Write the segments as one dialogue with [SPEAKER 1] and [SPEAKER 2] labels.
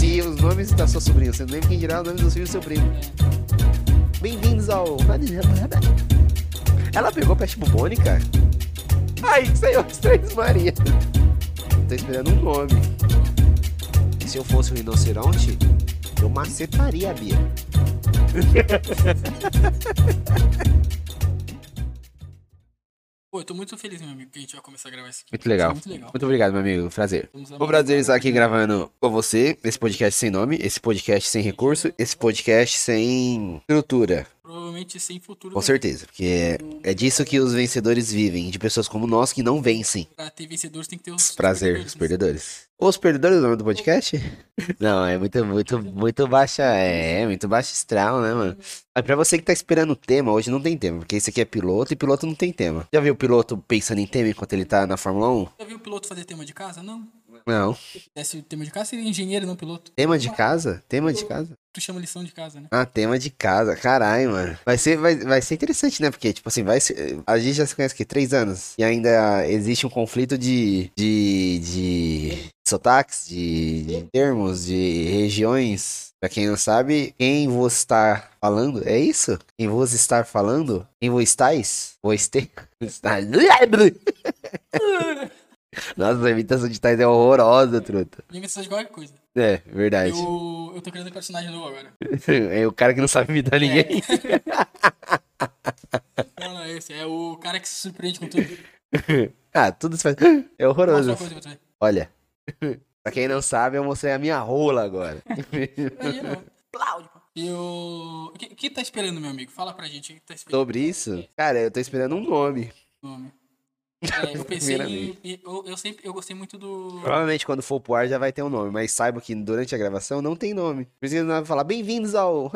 [SPEAKER 1] Se os nomes da sua sobrinha, você não lembra quem dirá o nome dos filhos do seu primo. Bem-vindos ao. Ela pegou peste bubônica? Ai, saiu os três Maria. Tô esperando um nome. Se eu fosse um rinoceronte, eu macetaria a Bia.
[SPEAKER 2] Pô, eu tô muito feliz, meu amigo, que a gente vai começar a gravar isso aqui.
[SPEAKER 1] Muito legal.
[SPEAKER 2] Muito legal.
[SPEAKER 1] Muito obrigado, meu amigo. Prazer. O prazer estar aqui gravando com você, esse podcast sem nome, esse podcast sem recurso, esse podcast sem estrutura.
[SPEAKER 2] Provavelmente sem futuro.
[SPEAKER 1] Com certeza, porque é, é disso que os vencedores vivem, de pessoas como nós que não vencem.
[SPEAKER 2] Pra ter vencedores tem que ter os
[SPEAKER 1] Prazer, os perdedores. Os perdedores é o nome do podcast? Não, é muito, muito, muito baixa, é, muito baixa astral, né, mano? Mas pra você que tá esperando o tema, hoje não tem tema, porque esse aqui é piloto e piloto não tem tema. Já viu o piloto pensando em tema enquanto ele tá na Fórmula 1?
[SPEAKER 2] Já viu o piloto fazer tema de casa? Não.
[SPEAKER 1] Não.
[SPEAKER 2] Se tema de casa, seria engenheiro, não piloto.
[SPEAKER 1] Tema de casa? Tema de casa?
[SPEAKER 2] Tu chama lição de casa, né?
[SPEAKER 1] Ah, tema de casa, caralho, mano. Vai ser, vai, vai ser interessante, né? Porque, tipo assim, vai ser. A gente já se conhece aqui três anos. E ainda existe um conflito de. de. de sotaques, de, de termos, de regiões. Pra quem não sabe, quem vos está falando, é isso? Quem vos está falando? Quem vos estáis? Vos ter? Nossa, a imitação de Tais é horrorosa, truta.
[SPEAKER 2] Precisa de qualquer coisa.
[SPEAKER 1] É, verdade.
[SPEAKER 2] Eu, eu tô criando um personagem novo agora.
[SPEAKER 1] É o cara que não sabe imitar ninguém.
[SPEAKER 2] Não, não, é esse. É o cara que se surpreende com tudo.
[SPEAKER 1] Ah, tudo se faz. É horroroso. Olha. pra quem não sabe, eu mostrei a minha rola agora.
[SPEAKER 2] Imagina. Tipo. E o. O que, que tá esperando, meu amigo? Fala pra gente o que tá esperando.
[SPEAKER 1] Sobre isso, cara, eu tô esperando um nome.
[SPEAKER 2] nome. É, eu pensei em,
[SPEAKER 1] Primeiramente.
[SPEAKER 2] eu, eu sempre eu gostei muito do
[SPEAKER 1] Provavelmente quando for pro ar já vai ter um nome, mas saiba que durante a gravação não tem nome. Por isso que não vai falar bem-vindos ao.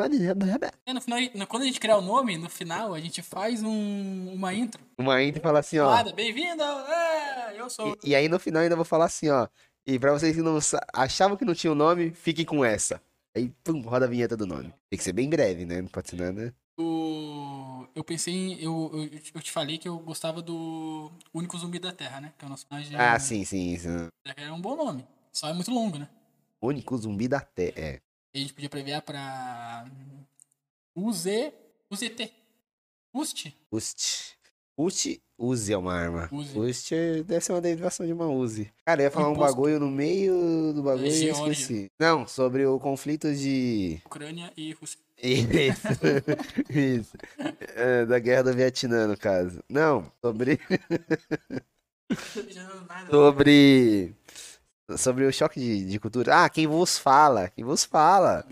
[SPEAKER 2] É, no final, quando a gente criar o nome, no final a gente faz um, uma intro.
[SPEAKER 1] Uma intro e fala assim, ó.
[SPEAKER 2] Bem-vindo! É, eu sou.
[SPEAKER 1] E, e aí no final ainda vou falar assim, ó. E pra vocês que não achavam que não tinha o nome, fiquem com essa. Aí, pum, roda a vinheta do nome. Tem que ser bem breve, né? Não pode ser nada.
[SPEAKER 2] O, eu pensei em. Eu, eu, eu te falei que eu gostava do Único Zumbi da Terra, né? Que é o nosso personagem.
[SPEAKER 1] Ah, sim, sim. sim.
[SPEAKER 2] É um bom nome. Só é muito longo, né?
[SPEAKER 1] Único zumbi da Terra. É.
[SPEAKER 2] E a gente podia prever pra. UZ. UZT. UST?
[SPEAKER 1] Ust. Uzi é uma arma.
[SPEAKER 2] Uzi.
[SPEAKER 1] Ust é- deve ser uma derivação de uma Uzi. Cara, eu ia falar um bagulho no meio do bagulho e eu
[SPEAKER 2] Geórgia.
[SPEAKER 1] esqueci. Não, sobre o conflito de.
[SPEAKER 2] Ucrânia e Rússia.
[SPEAKER 1] Isso. Isso. É, da guerra do Vietnã, no caso. Não, sobre. Sobre. Sobre o choque de, de cultura. Ah, quem vos fala? Quem vos fala?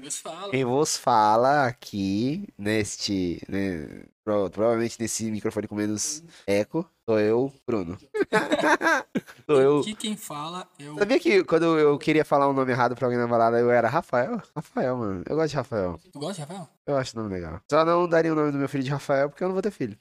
[SPEAKER 1] Quem vos fala aqui neste. né, pro- provavelmente nesse microfone com menos eco, sou eu, Bruno. sou eu.
[SPEAKER 2] Aqui quem fala é o.
[SPEAKER 1] Sabia que quando eu queria falar um nome errado pra alguém na balada, eu era Rafael? Rafael, mano. Eu gosto de Rafael.
[SPEAKER 2] Tu gosta de Rafael?
[SPEAKER 1] Eu acho o nome legal. Só não daria o nome do meu filho de Rafael porque eu não vou ter filho.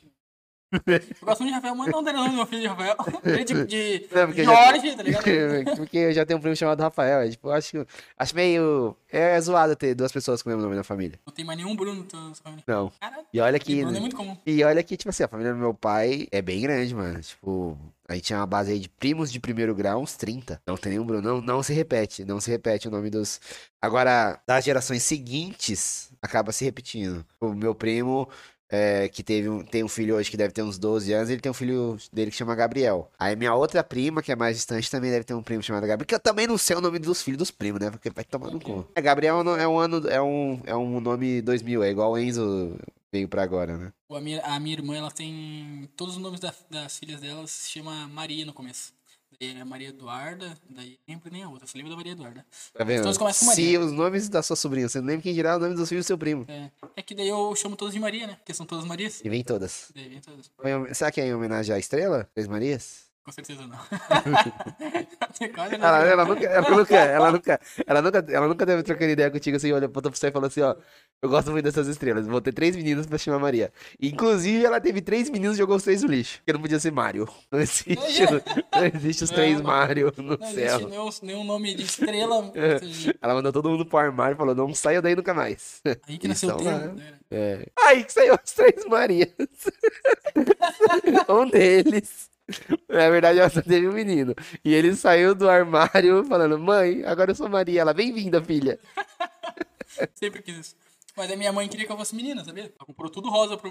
[SPEAKER 2] Eu gosto muito de Rafael, mas não o nome do meu filho de Rafael. Ele de, de
[SPEAKER 1] Não, porque eu já-
[SPEAKER 2] Jorge, tá ligado?
[SPEAKER 1] porque eu já tenho um primo chamado Rafael. é, Tipo, acho, acho meio. É zoado ter duas pessoas com o mesmo nome na família.
[SPEAKER 2] Não tem mais nenhum Bruno na tua família.
[SPEAKER 1] Não.
[SPEAKER 2] Caralho,
[SPEAKER 1] E olha que.
[SPEAKER 2] Bruno é muito comum.
[SPEAKER 1] E olha que, tipo assim, a família do meu pai é bem grande, mano. Tipo, a gente tinha uma base aí de primos de primeiro grau, uns 30. Não tem nenhum Bruno. Não, não se repete. Não se repete o nome dos. Agora, das gerações seguintes, acaba se repetindo. O meu primo. É, que teve um, tem um filho hoje que deve ter uns 12 anos, ele tem um filho dele que chama Gabriel. Aí minha outra prima, que é mais distante, também deve ter um primo chamado Gabriel, que eu também não sei o nome dos filhos dos primos, né? Porque vai tomar no cu. É, Gabriel é um- é um ano, é um, é um nome 2000, é igual o Enzo veio pra agora, né?
[SPEAKER 2] A minha, a minha irmã, ela tem. Todos os nomes da- das filhas dela se chama Maria no começo. Daí é Maria Eduarda, daí nem lembro nem a outra, só lembro da Maria Eduarda.
[SPEAKER 1] Tá vendo?
[SPEAKER 2] Todos começam com
[SPEAKER 1] Se
[SPEAKER 2] Maria.
[SPEAKER 1] os nomes da sua sobrinha, você não lembra quem dirá o nome dos filhos do seu primo.
[SPEAKER 2] É, é que daí eu chamo todos de Maria, né? Porque são todas Marias.
[SPEAKER 1] E vem todas.
[SPEAKER 2] Daí vem todas.
[SPEAKER 1] Será que é em homenagem à estrela? Três Marias?
[SPEAKER 2] Com certeza não. Não.
[SPEAKER 1] Ela, ela nunca, ela nunca, ela nunca, ela nunca, ela nunca deve trocar ideia contigo assim, olha, apontou pra você e falou assim, ó, eu gosto muito dessas estrelas, vou ter três meninos pra chamar Maria. Inclusive, ela teve três meninos e jogou os três no lixo, porque não podia ser Mario. Não existe, não existe os
[SPEAKER 2] Não,
[SPEAKER 1] três
[SPEAKER 2] não.
[SPEAKER 1] Mario no
[SPEAKER 2] Não
[SPEAKER 1] céu.
[SPEAKER 2] existe nenhum, nenhum nome de estrela.
[SPEAKER 1] É.
[SPEAKER 2] seja,
[SPEAKER 1] Ela mandou todo mundo pro armário e falou, não saia daí nunca mais.
[SPEAKER 2] Aí que nasceu o
[SPEAKER 1] Então,
[SPEAKER 2] termo.
[SPEAKER 1] né? É. Ai, que saiu os três Marias. um deles Na verdade, ela só teve um menino. E ele saiu do armário falando: Mãe, agora eu sou Maria. Ela, bem-vinda, filha.
[SPEAKER 2] Sempre quis isso. Mas a minha mãe queria que eu fosse menina, sabia? Ela comprou tudo rosa pro.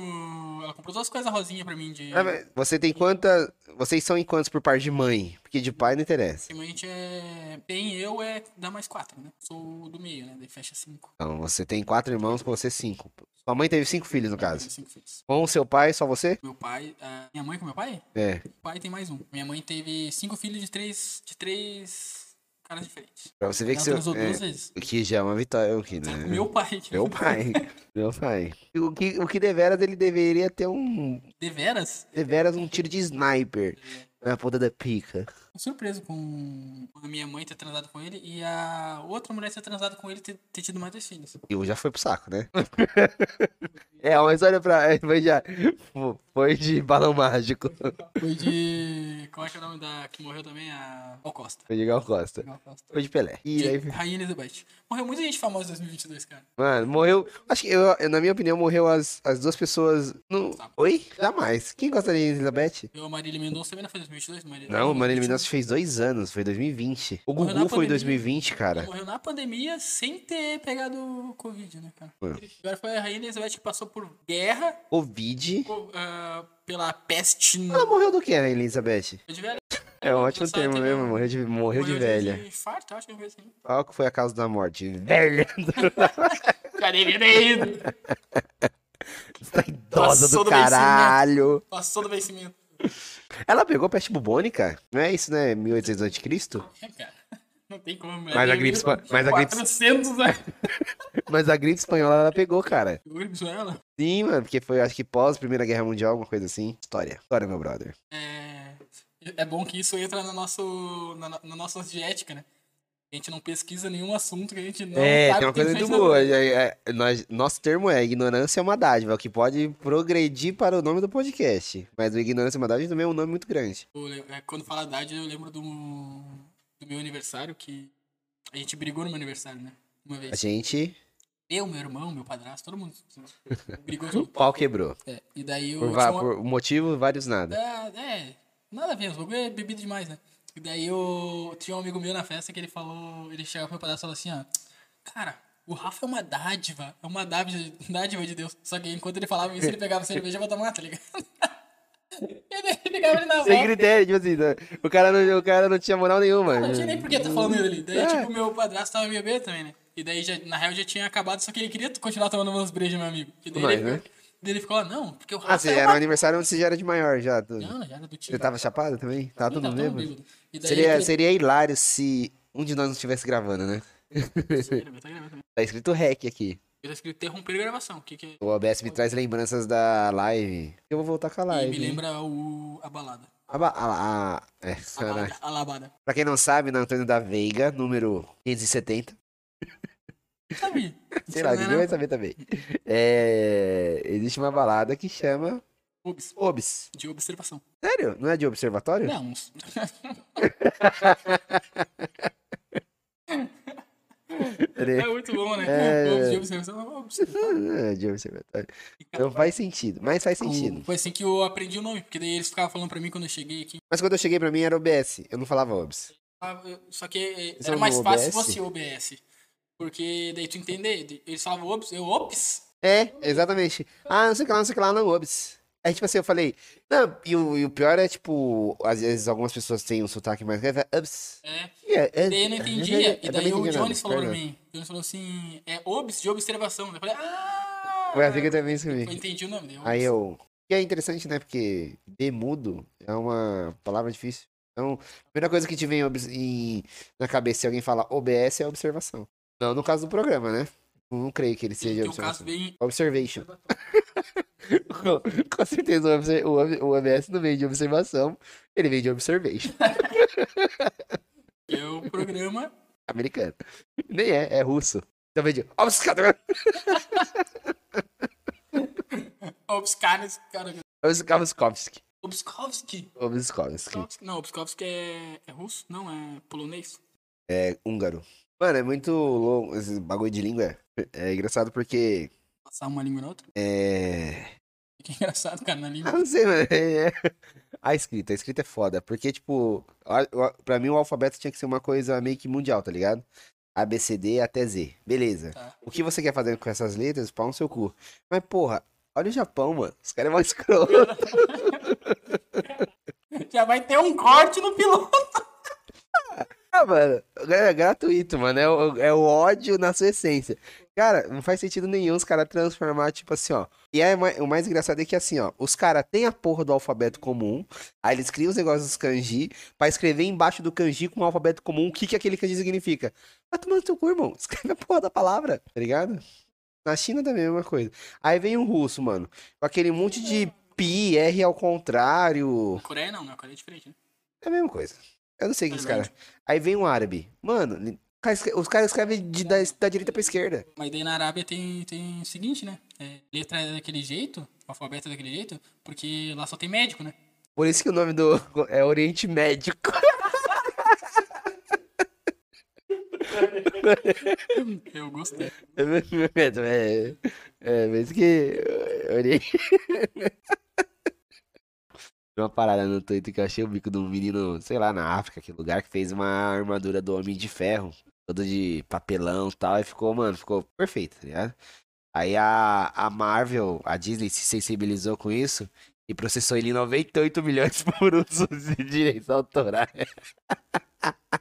[SPEAKER 2] Ela comprou todas as coisas rosinhas pra mim de.
[SPEAKER 1] Ah, Você tem quanta. Vocês são em quantos por parte de mãe? Porque de pai não interessa.
[SPEAKER 2] Minha mãe é. Tem eu, é. Dá mais quatro, né? Sou do meio, né? Daí fecha cinco.
[SPEAKER 1] Então, você tem quatro irmãos, com você cinco. Sua mãe teve cinco filhos, no caso.
[SPEAKER 2] cinco filhos.
[SPEAKER 1] Com o seu pai, só você?
[SPEAKER 2] Meu pai. a minha mãe com meu pai?
[SPEAKER 1] É.
[SPEAKER 2] Meu pai tem mais um. Minha mãe teve cinco filhos de três. de três caras diferentes.
[SPEAKER 1] Pra você ver que seu.
[SPEAKER 2] transou
[SPEAKER 1] É, que já é uma vitória, o que, né?
[SPEAKER 2] Meu pai.
[SPEAKER 1] Meu pai. Meu pai. O que, o que deveras ele deveria ter um.
[SPEAKER 2] Deveras?
[SPEAKER 1] Deveras um tiro de sniper na ponta da pica.
[SPEAKER 2] Tô surpreso com a minha mãe ter transado com ele e a outra mulher ter transado com ele e ter, ter tido mais dois filhos.
[SPEAKER 1] E o já foi pro saco, né? é, mas olha pra. Foi já. Foi de balão mágico.
[SPEAKER 2] Foi de. Qual é que é o nome da. que morreu também? A Gal Costa.
[SPEAKER 1] Foi de Gal Costa.
[SPEAKER 2] Gal Costa.
[SPEAKER 1] Foi de Pelé. E
[SPEAKER 2] De
[SPEAKER 1] aí,
[SPEAKER 2] Rainha Elizabeth. Morreu muita gente famosa em 2022, cara.
[SPEAKER 1] mano, morreu. Acho que, eu, na minha opinião, morreu as, as duas pessoas. No... Oi? Jamais. Quem gostaria de Elizabeth?
[SPEAKER 2] Eu, a Marília Mendonça também não foi 2022? Marília...
[SPEAKER 1] Não, o Marília Mendonça fez dois anos, foi 2020. O
[SPEAKER 2] Morreu
[SPEAKER 1] Gugu foi em
[SPEAKER 2] pandemia.
[SPEAKER 1] 2020,
[SPEAKER 2] Ela
[SPEAKER 1] cara.
[SPEAKER 2] morreu na pandemia sem ter pegado o Covid, né, cara? Agora foi a Rainha Elizabeth que passou por guerra,
[SPEAKER 1] Covid.
[SPEAKER 2] co- ah, pela peste.
[SPEAKER 1] Ela morreu do que, né, Elizabeth?
[SPEAKER 2] de velha.
[SPEAKER 1] É um ótimo termo
[SPEAKER 2] teve
[SPEAKER 1] mesmo, morreu de, morreu de velha.
[SPEAKER 2] De infarto, acho que foi assim.
[SPEAKER 1] Qual que foi a causa da morte? Velha.
[SPEAKER 2] Cadê ele?
[SPEAKER 1] Tá idosa
[SPEAKER 2] Passou
[SPEAKER 1] do
[SPEAKER 2] do
[SPEAKER 1] caralho.
[SPEAKER 2] Passou do vencimento.
[SPEAKER 1] Ela pegou peste bubônica? Não é isso, né? 1800 a.C.?
[SPEAKER 2] É, cara. Não tem como.
[SPEAKER 1] Mas a
[SPEAKER 2] Tem
[SPEAKER 1] gripe
[SPEAKER 2] mil-
[SPEAKER 1] espa- mas a gripe-
[SPEAKER 2] 400 anos.
[SPEAKER 1] Mas a gripe espanhola ela pegou, cara.
[SPEAKER 2] Gripe ela?
[SPEAKER 1] Sim, mano, porque foi, acho que pós Primeira Guerra Mundial, alguma coisa assim. História. História, meu brother.
[SPEAKER 2] É, é bom que isso entra no nosso, na, na nossa diética, né? A gente não pesquisa nenhum assunto que a gente não
[SPEAKER 1] é,
[SPEAKER 2] sabe
[SPEAKER 1] tem uma coisa muito boa. é- é- nós- nosso termo é ignorância é uma dádiva, o que pode progredir para o nome do podcast. Mas o ignorância é uma dádiva também é um nome muito grande.
[SPEAKER 2] É, Quando fala idade, eu lembro do, do meu aniversário, que a gente brigou no meu aniversário, né? Uma
[SPEAKER 1] A
[SPEAKER 2] vez.
[SPEAKER 1] gente.
[SPEAKER 2] Eu, meu irmão, meu padrasto, todo mundo brigou
[SPEAKER 1] O pau quebrou.
[SPEAKER 2] É, e daí eu
[SPEAKER 1] Por,
[SPEAKER 2] uma-
[SPEAKER 1] por motivo, vários nada.
[SPEAKER 2] É, é, nada a ver, os bagulho é bebido demais, né? E daí eu tinha um amigo meu na festa que ele falou, ele chegava pro meu pedaço e falou assim, ó, cara, o Rafa é uma dádiva, é uma dádiva, dádiva de Deus. Só que enquanto ele falava isso, ele pegava cerveja pra tomar, tá ligado? ele pegava ele na
[SPEAKER 1] Sem
[SPEAKER 2] volta.
[SPEAKER 1] critério, tipo assim, né? o cara não, o cara não tinha moral nenhuma.
[SPEAKER 2] Não tinha nem por que tá falando ele. Daí,
[SPEAKER 1] É.
[SPEAKER 2] tipo, meu padrasto tava meio bebê também, né? E daí, já, na real, já tinha acabado, só que ele queria continuar tomando umas brejas, meu amigo. E daí,
[SPEAKER 1] Mas,
[SPEAKER 2] ele,
[SPEAKER 1] né?
[SPEAKER 2] Ele ficou lá, não, porque o Rafa
[SPEAKER 1] Ah, você era um aniversário onde você já era de maior, já. tu-
[SPEAKER 2] Não, já era do tio.
[SPEAKER 1] Você tava chapado também? Tava todo
[SPEAKER 2] todo
[SPEAKER 1] mesmo?
[SPEAKER 2] bêbado. E
[SPEAKER 1] Seria,
[SPEAKER 2] ele-
[SPEAKER 1] seria hilário se um de nós não estivesse gravando, né?
[SPEAKER 2] Tá.
[SPEAKER 1] Tá escrito REC aqui.
[SPEAKER 2] Tá escrito interromper a gravação. O que, que é?
[SPEAKER 1] O OBS me traz lembranças da live. Eu vou voltar com a
[SPEAKER 2] E
[SPEAKER 1] live.
[SPEAKER 2] me
[SPEAKER 1] hein?
[SPEAKER 2] lembra o, a balada.
[SPEAKER 1] A, ba- a, a- é,
[SPEAKER 2] A, balada, a labada.
[SPEAKER 1] Pra quem não sabe, na Antônio da Veiga, número 570.
[SPEAKER 2] Sabe?
[SPEAKER 1] Sei lá, ninguém vai saber também. É, existe uma balada que chama
[SPEAKER 2] Obs,
[SPEAKER 1] OBS.
[SPEAKER 2] de observação.
[SPEAKER 1] Sério? Não é de observatório?
[SPEAKER 2] Não, é muito bom, né?
[SPEAKER 1] É.
[SPEAKER 2] De observação.
[SPEAKER 1] é de observatório. Não faz sentido, mas faz sentido.
[SPEAKER 2] Foi assim que eu aprendi o nome, porque daí eles ficavam falando pra mim quando eu cheguei aqui.
[SPEAKER 1] Mas quando eu cheguei pra mim era OBS, eu não falava OBS.
[SPEAKER 2] Ah, Só que eh, era mais fácil se fosse OBS. Porque daí tu entender, eles falavam Obs, eu Ops.
[SPEAKER 1] É, exatamente. Ah, não sei o que lá, não sei o que lá, não, OBS. Aí, tipo assim, eu falei. Não, e o, e o pior é, tipo, às vezes algumas pessoas têm um sotaque mais grave. é OBS.
[SPEAKER 2] É.
[SPEAKER 1] Yeah, é,
[SPEAKER 2] Daí eu não
[SPEAKER 1] é,
[SPEAKER 2] entendia.
[SPEAKER 1] é,
[SPEAKER 2] E
[SPEAKER 1] eu
[SPEAKER 2] daí o Jones
[SPEAKER 1] nada,
[SPEAKER 2] falou pra mim. O Jones falou assim, é Obs de observação. Daí Eu falei, ah!
[SPEAKER 1] Foi assim que eu também
[SPEAKER 2] Eu
[SPEAKER 1] escrevi.
[SPEAKER 2] entendi o nome. daí
[SPEAKER 1] Aí eu. E é interessante, né? Porque demudo é uma palavra difícil. Então, a primeira coisa que te vem em- na cabeça se alguém fala OBS é observação. Não no caso do programa, né? Não creio que ele seja
[SPEAKER 2] teu caso
[SPEAKER 1] observação.
[SPEAKER 2] vem
[SPEAKER 1] Observation. Com- Com certeza o o ob- o OBS não vem de observação, ele vem de observation.
[SPEAKER 2] é o programa.
[SPEAKER 1] Americano. Nem é, é russo. Então vem de
[SPEAKER 2] cara.
[SPEAKER 1] Obskovsky. Obskovsky.
[SPEAKER 2] Obskovski. Não, Obskovski é, é russo? Não, é polonês.
[SPEAKER 1] É húngaro. Mano, é muito louco esse bagulho de língua. É engraçado porque
[SPEAKER 2] Passar uma língua na outra.
[SPEAKER 1] é.
[SPEAKER 2] Que engraçado, cara, na
[SPEAKER 1] Ah,
[SPEAKER 2] língua.
[SPEAKER 1] não sei, mano. É- A escrita, a escrita é foda. Porque, tipo, pra mim o alfabeto tinha que ser uma coisa meio que mundial, tá ligado? A, B, C, D até Z. Beleza.
[SPEAKER 2] Tá.
[SPEAKER 1] O que você quer fazer com essas letras, pau no seu cu. Mas, porra, olha o Japão, mano. Os caras é mó escroto.
[SPEAKER 2] Já vai ter um corte no piloto.
[SPEAKER 1] Ah, mano, é gratuito, mano. É o, é o ódio na sua essência. Cara, não faz sentido nenhum os caras transformar, tipo assim, ó. E aí, ma- o mais engraçado é que, assim, ó, os caras têm a porra do alfabeto comum, aí eles criam os negócios dos kanji, pra escrever embaixo do kanji com o alfabeto comum o que que aquele kanji significa. Vai tomar no teu cu, irmão. Escreve a porra da palavra, tá ligado? Na China também é a mesma coisa. Aí vem o russo, mano, com aquele monte de pi, R ao contrário.
[SPEAKER 2] Na Coreia não, na Coreia é diferente, né?
[SPEAKER 1] É a mesma coisa. Eu não sei o que os caras. Aí vem um árabe. Mano, os caras escrevem de- da, da direita pra esquerda.
[SPEAKER 2] Mas daí na Arábia tem, tem o seguinte, né? É, letra é daquele jeito, alfabeto é daquele jeito, porque lá só tem médico, né?
[SPEAKER 1] Por isso que o nome do é Oriente Médico.
[SPEAKER 2] Eu gostei.
[SPEAKER 1] É, é mesmo que. é, Oriente. Uma parada no Twitter que eu achei o bico de um menino, sei lá, na África, que lugar, que fez uma armadura do Homem de Ferro, todo de papelão e tal, e ficou, mano, ficou perfeito, tá ligado? Aí a, a Marvel, a Disney se sensibilizou com isso e processou ele em 98 milhões por uso de direitos autorais.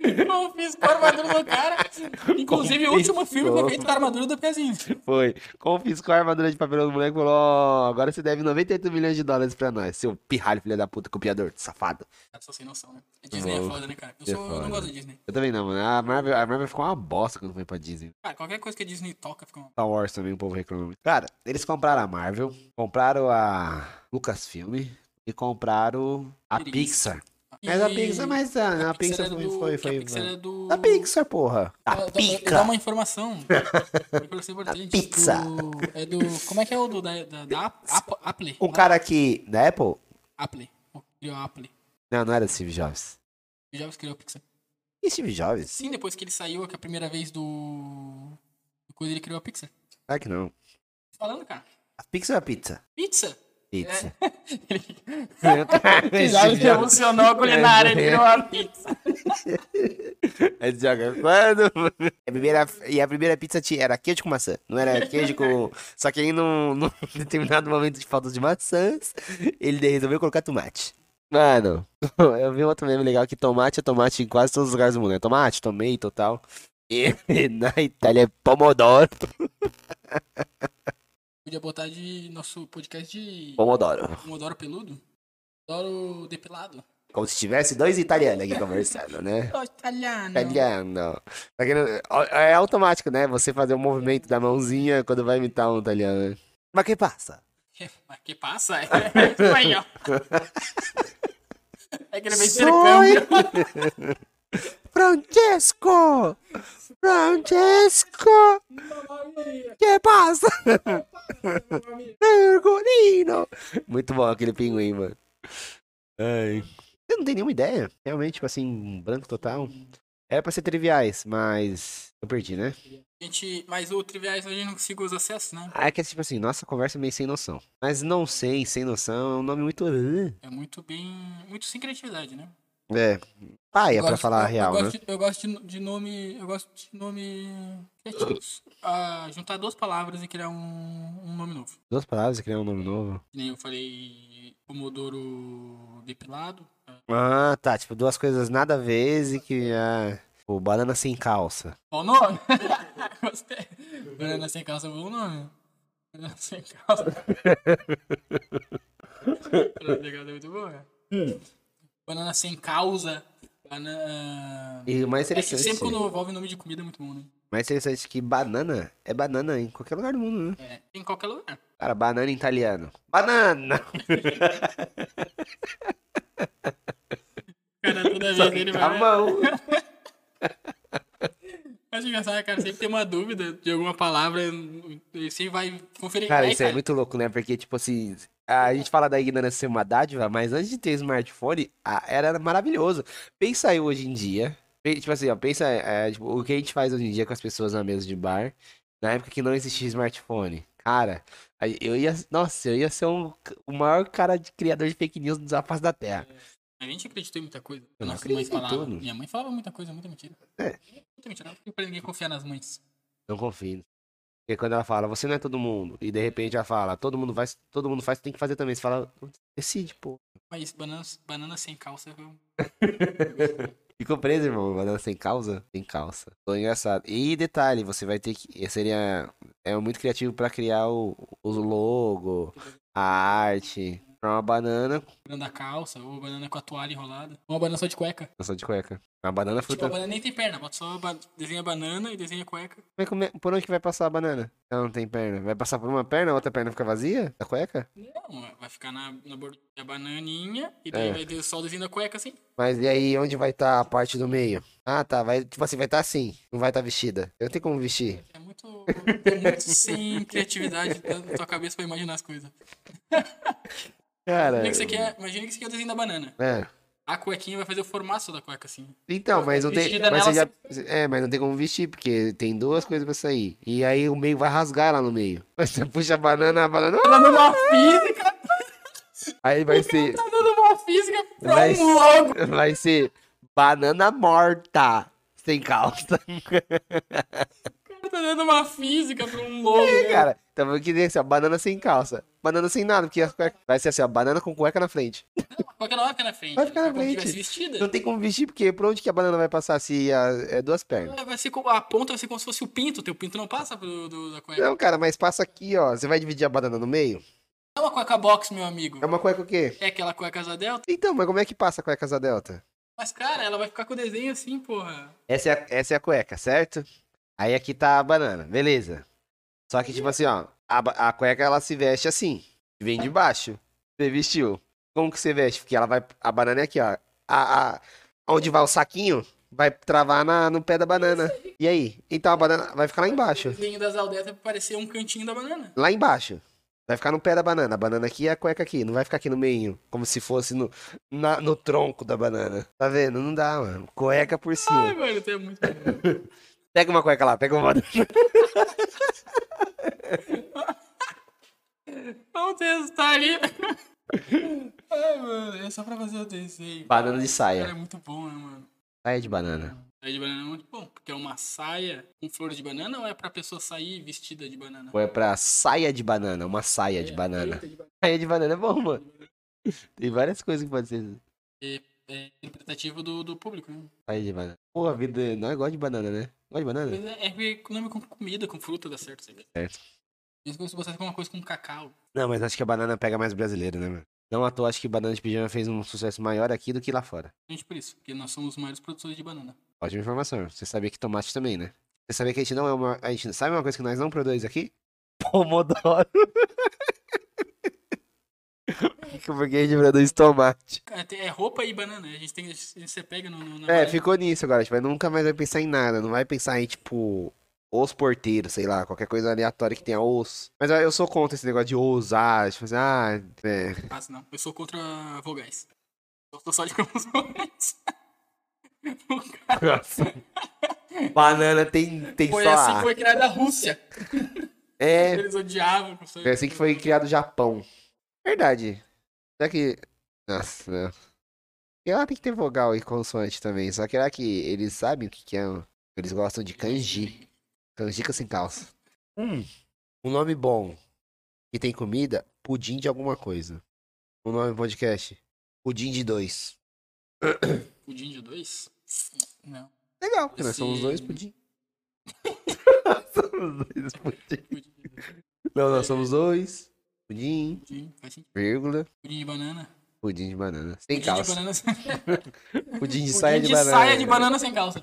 [SPEAKER 2] Eu com a armadura do cara. Inclusive, o último filme foi feito com a armadura do Pezinho.
[SPEAKER 1] Foi. Confiscou a armadura de papelão do moleque e falou: Ó, agora você deve 98 milhões de dólares pra nós, seu pirralho, filho da puta, copiador, safado.
[SPEAKER 2] Cara, sou sem noção, né? A Disney é
[SPEAKER 1] Bom,
[SPEAKER 2] foda, né, cara? Eu,
[SPEAKER 1] é
[SPEAKER 2] sou, eu não gosto da Disney.
[SPEAKER 1] Eu também não, mano. A Marvel, a Marvel ficou uma bosta quando foi pra Disney.
[SPEAKER 2] Cara, qualquer coisa que a Disney toca fica uma...
[SPEAKER 1] Star Wars também, o povo reclama. Cara, eles compraram a Marvel, compraram a Lucasfilm e compraram a. Pixar. Mas a
[SPEAKER 2] E
[SPEAKER 1] Pixar, mas a, a Pixar
[SPEAKER 2] é
[SPEAKER 1] foi,
[SPEAKER 2] do-
[SPEAKER 1] foi,
[SPEAKER 2] que
[SPEAKER 1] foi,
[SPEAKER 2] A Pixar é do...
[SPEAKER 1] A Pixar, porra. A
[SPEAKER 2] Dá- dá-
[SPEAKER 1] pica.
[SPEAKER 2] Dá uma informação.
[SPEAKER 1] Pizza.
[SPEAKER 2] Do, é do... Como é que é o do da, da, da App- App- Apple?
[SPEAKER 1] Um cara aqui da Apple?
[SPEAKER 2] Apple. O que Criou a Apple.
[SPEAKER 1] Não, não era Steve Jobs.
[SPEAKER 2] O Jobs criou a Pixar.
[SPEAKER 1] E Steve Jobs?
[SPEAKER 2] Sim, depois que ele saiu, que a primeira vez do... do coisa, ele criou a Pixar.
[SPEAKER 1] Claro que não.
[SPEAKER 2] Tô Falando, cara.
[SPEAKER 1] A Pixar ou a pizza?
[SPEAKER 2] Pizza.
[SPEAKER 1] Pizza.
[SPEAKER 2] Ele já se emocionou a culinária, ele criou a pizza.
[SPEAKER 1] Aí joga quando? A primeira, e a primeira pizza tinha- era queijo com maçã. Não era queijo com. Só que aí, num, num determinado momento de falta de maçãs, ele resolveu colocar tomate. Mano, eu vi outro meme legal que tomate é tomate em quase todos os lugares do mundo. É tomate, tomei total. E na Itália é pomodoro.
[SPEAKER 2] Podia botar de nosso podcast de
[SPEAKER 1] Pomodoro.
[SPEAKER 2] Pomodoro peludo. Pomodoro depilado.
[SPEAKER 1] Como se tivesse dois italianos aqui conversando, né?
[SPEAKER 2] Italiano.
[SPEAKER 1] Italiano. É automático, né? Você fazer o movimento da mãozinha quando vai imitar um italiano. Mas que passa?
[SPEAKER 2] Mas que passa? É, é espanhol. É que ele.
[SPEAKER 1] Francesco! Francesco! Que passa? Pergolino! Muito bom aquele pinguim, mano. Ai. Eu não tenho nenhuma ideia. Realmente, tipo assim, branco total. Era pra ser triviais, mas eu perdi, né?
[SPEAKER 2] Gente, mas o Triviais a gente não conseguiu os acessos, né?
[SPEAKER 1] Ah, é que é tipo assim, nossa conversa é meio sem noção. Mas não sei, sem noção, é um nome muito.
[SPEAKER 2] É muito bem. Muito sem criatividade, né?
[SPEAKER 1] É. Paia
[SPEAKER 2] Eu
[SPEAKER 1] pra
[SPEAKER 2] gosto-
[SPEAKER 1] falar a
[SPEAKER 2] eu-
[SPEAKER 1] real,
[SPEAKER 2] eu
[SPEAKER 1] né?
[SPEAKER 2] gosto de, eu gosto de, nome. Eu gosto de nome. Ah, juntar duas palavras e criar um, um nome novo.
[SPEAKER 1] Duas palavras e criar um nome novo.
[SPEAKER 2] Que nem eu falei Pomodoro depilado.
[SPEAKER 1] Ah, tá. Tipo, duas coisas nada a ver e que. Ah, tipo, banana sem calça.
[SPEAKER 2] Bom nome? Gostei. Banana sem calça é bom nome. Banana sem calça. Banana sem calça é muito boa. Banana sem causa. Banana.
[SPEAKER 1] E o mais
[SPEAKER 2] É que
[SPEAKER 1] interessante.
[SPEAKER 2] sempre quando envolve nome de comida é muito bom, né?
[SPEAKER 1] Mais interessante que banana é banana em qualquer lugar do mundo, né?
[SPEAKER 2] É, em qualquer lugar.
[SPEAKER 1] Cara, banana em italiano. Banana!
[SPEAKER 2] Cara, toda vez
[SPEAKER 1] que
[SPEAKER 2] ele
[SPEAKER 1] a
[SPEAKER 2] vai. Acho engraçado, cara. Sempre tem uma dúvida de alguma palavra. E sempre vai conferir.
[SPEAKER 1] Cara,
[SPEAKER 2] Aí,
[SPEAKER 1] isso é muito louco, né? Porque, tipo assim, a gente fala da ignorância ser uma dádiva, mas antes de ter smartphone, era maravilhoso. Pensa aí hoje em dia. Tipo assim, ó, pensa é, tipo, o que a gente faz hoje em dia com as pessoas na mesa de bar, na época que não existia smartphone. Cara, eu ia. Nossa, eu ia ser um, o maior cara de criador de fake news da face da Terra.
[SPEAKER 2] A gente acreditou em muita coisa.
[SPEAKER 1] Eu não em
[SPEAKER 2] falavam.
[SPEAKER 1] tudo.
[SPEAKER 2] Minha mãe falava muita coisa, muita mentira.
[SPEAKER 1] É.
[SPEAKER 2] Muita mentira. Não pra ninguém confiar nas mães.
[SPEAKER 1] Não confio. Porque quando ela fala, você não é todo mundo, e de repente ela fala, todo mundo faz, todo mundo faz, tem que fazer também. Você fala, decide, pô.
[SPEAKER 2] Mas banana, banana sem calça. eu-
[SPEAKER 1] Ficou preso, irmão. Banana sem causa? Sem calça. Tô engraçado. E detalhe, você vai ter que. Seria. É muito criativo pra criar o, o logo, a arte. Pra uma banana.
[SPEAKER 2] Banana da calça, ou banana com a toalha enrolada. Ou uma banana só de cueca.
[SPEAKER 1] Só de cueca. Uma banana
[SPEAKER 2] Tipo,
[SPEAKER 1] fruta.
[SPEAKER 2] a banana nem tem perna, bota só ba- desenha banana e desenha cueca.
[SPEAKER 1] Vai comer- Por onde que vai passar a banana? Ela não tem perna. Vai passar por uma perna, a outra perna fica vazia? Da cueca?
[SPEAKER 2] Não, vai ficar na, na borda da bananinha e daí
[SPEAKER 1] É.
[SPEAKER 2] vai ter só o desenho da cueca assim.
[SPEAKER 1] Mas e aí, onde vai estar a parte do meio? Ah, tá. Vai, tipo assim, vai estar assim. Não vai estar vestida. Eu não tenho como vestir.
[SPEAKER 2] É muito, é muito sem criatividade da tua cabeça pra imaginar as coisas.
[SPEAKER 1] Cara.
[SPEAKER 2] Imagina que você quer, imagina que você quer o desenho da banana.
[SPEAKER 1] É.
[SPEAKER 2] A cuequinha vai fazer o formato da cueca assim.
[SPEAKER 1] Então, mas não tem. Mas já,
[SPEAKER 2] nela,
[SPEAKER 1] é, mas não tem como vestir, porque tem duas coisas pra sair. E aí o meio vai rasgar lá no meio. Você puxa a banana, a banana.
[SPEAKER 2] Tá dando uma física,
[SPEAKER 1] Aí vai ser.
[SPEAKER 2] tá dando uma física pra
[SPEAKER 1] Vai
[SPEAKER 2] um logo.
[SPEAKER 1] Vai ser banana morta. Sem calça.
[SPEAKER 2] Tá dando uma física pra um logo.
[SPEAKER 1] É,
[SPEAKER 2] né?
[SPEAKER 1] cara. Então vai querer assim, ó, banana sem calça. Banana sem nada, porque vai ser assim, ó, banana com cueca na frente.
[SPEAKER 2] A cueca não vai ficar na frente.
[SPEAKER 1] Vai ficar na frente.
[SPEAKER 2] vestida.
[SPEAKER 1] Não tem como vestir, porque por onde que a banana vai passar se a- é duas pernas?
[SPEAKER 2] Vai ser, a ponta vai ser como se fosse o pinto. Teu pinto não passa pro, do, da cueca.
[SPEAKER 1] Não, cara, mas passa aqui, ó. Você vai dividir a banana no meio?
[SPEAKER 2] É uma cueca box, meu amigo.
[SPEAKER 1] É uma cueca o quê?
[SPEAKER 2] É aquela cueca asa delta.
[SPEAKER 1] Então, mas como é que passa a cueca asa delta?
[SPEAKER 2] Mas, cara, ela vai ficar com o desenho assim, porra.
[SPEAKER 1] Essa é, a, essa é a cueca, certo? Aí aqui tá a banana, beleza. Só que, tipo assim, ó, a, a cueca ela se veste assim, vem de baixo. Você vestiu. Como que você veste? Porque ela vai. A banana é aqui, ó. A, a- onde vai o saquinho, vai travar na, no pé da banana. E aí? Então a banana vai ficar lá
[SPEAKER 2] O
[SPEAKER 1] embaixo.
[SPEAKER 2] desenho das aldetas vai parecer um cantinho da banana.
[SPEAKER 1] Lá embaixo. Vai ficar no pé da banana. A banana aqui e a cueca aqui. Não vai ficar aqui no meio. Como se fosse no, na- no tronco da banana. Tá vendo? Não dá, mano. Cueca por cima.
[SPEAKER 2] Ai, mano, tu é muito.
[SPEAKER 1] Pega uma cueca lá, pega uma banana.
[SPEAKER 2] Vamos testar ali. Ai, mano, é só pra fazer o desenho.
[SPEAKER 1] Banana de
[SPEAKER 2] Cara, é
[SPEAKER 1] saia.
[SPEAKER 2] muito bom, né, mano?
[SPEAKER 1] Saia de banana.
[SPEAKER 2] Saia de banana é muito bom, porque é uma saia com flor de banana ou é pra pessoa sair vestida de banana?
[SPEAKER 1] Ou é pra saia de banana, uma saia de
[SPEAKER 2] É,
[SPEAKER 1] banana.
[SPEAKER 2] de banana.
[SPEAKER 1] Saia de banana é bom, mano. Tem várias coisas que pode ser
[SPEAKER 2] É, é interpretativo do, do público, né?
[SPEAKER 1] saia de banana. Pô, a vida não é igual de banana, né? Gosta de banana?
[SPEAKER 2] Mas é, é nome com comida, com fruta dá certo.
[SPEAKER 1] Certo.
[SPEAKER 2] Que se você alguma coisa com cacau.
[SPEAKER 1] Não, mas acho que a banana pega mais brasileiro, né, mano? Não à toa, acho que banana de pijama fez um sucesso maior aqui do que lá fora.
[SPEAKER 2] Gente, por isso, porque nós somos os maiores produtores de banana.
[SPEAKER 1] Ótima informação. Você sabia que tomate também, né? Você sabia que a gente não é uma. A gente sabe uma coisa que nós não produzimos aqui? Pomodoro. Porque a gente produz tomate.
[SPEAKER 2] É roupa e banana. A gente tem. a gente- Você pega no. no
[SPEAKER 1] É,
[SPEAKER 2] varanda.
[SPEAKER 1] ficou nisso agora. Tipo, nunca mais vai pensar em nada. Não vai pensar em, tipo, os porteiros, sei lá, qualquer coisa aleatória que tenha os. Mas eu sou contra esse negócio de ousar, tipo assim, ah, é.
[SPEAKER 2] Ah, não. Eu sou contra vogais. Eu tô só de como os vogais. Cara-
[SPEAKER 1] Banana tem, tem
[SPEAKER 2] Foi
[SPEAKER 1] só
[SPEAKER 2] assim
[SPEAKER 1] A.
[SPEAKER 2] que foi criada a Rússia.
[SPEAKER 1] É,
[SPEAKER 2] Eles odiavam.
[SPEAKER 1] foi assim que foi criado o Japão. Verdade. Será que. Nossa, não. E lá tem que ter vogal e consoante também. Só que será que eles sabem o que, que é? Eles gostam de kanji. Canjica sem calça. Hum. Um nome bom. Que tem comida, pudim de alguma coisa. O nome do podcast? Pudim de dois.
[SPEAKER 2] Pudim de dois? Não.
[SPEAKER 1] Legal, porque nós somos dois pudim. somos dois pudim.
[SPEAKER 2] Pudim de dois.
[SPEAKER 1] Não, nós somos dois. Pudim,
[SPEAKER 2] Pudim, faz sentido.
[SPEAKER 1] vírgula,
[SPEAKER 2] Pudim de banana.
[SPEAKER 1] pudim de banana. Sem
[SPEAKER 2] Pudim de
[SPEAKER 1] calça.
[SPEAKER 2] banana sem
[SPEAKER 1] Pudim de
[SPEAKER 2] Pudim
[SPEAKER 1] saia de,
[SPEAKER 2] de
[SPEAKER 1] banana.
[SPEAKER 2] saia de banana sem calça.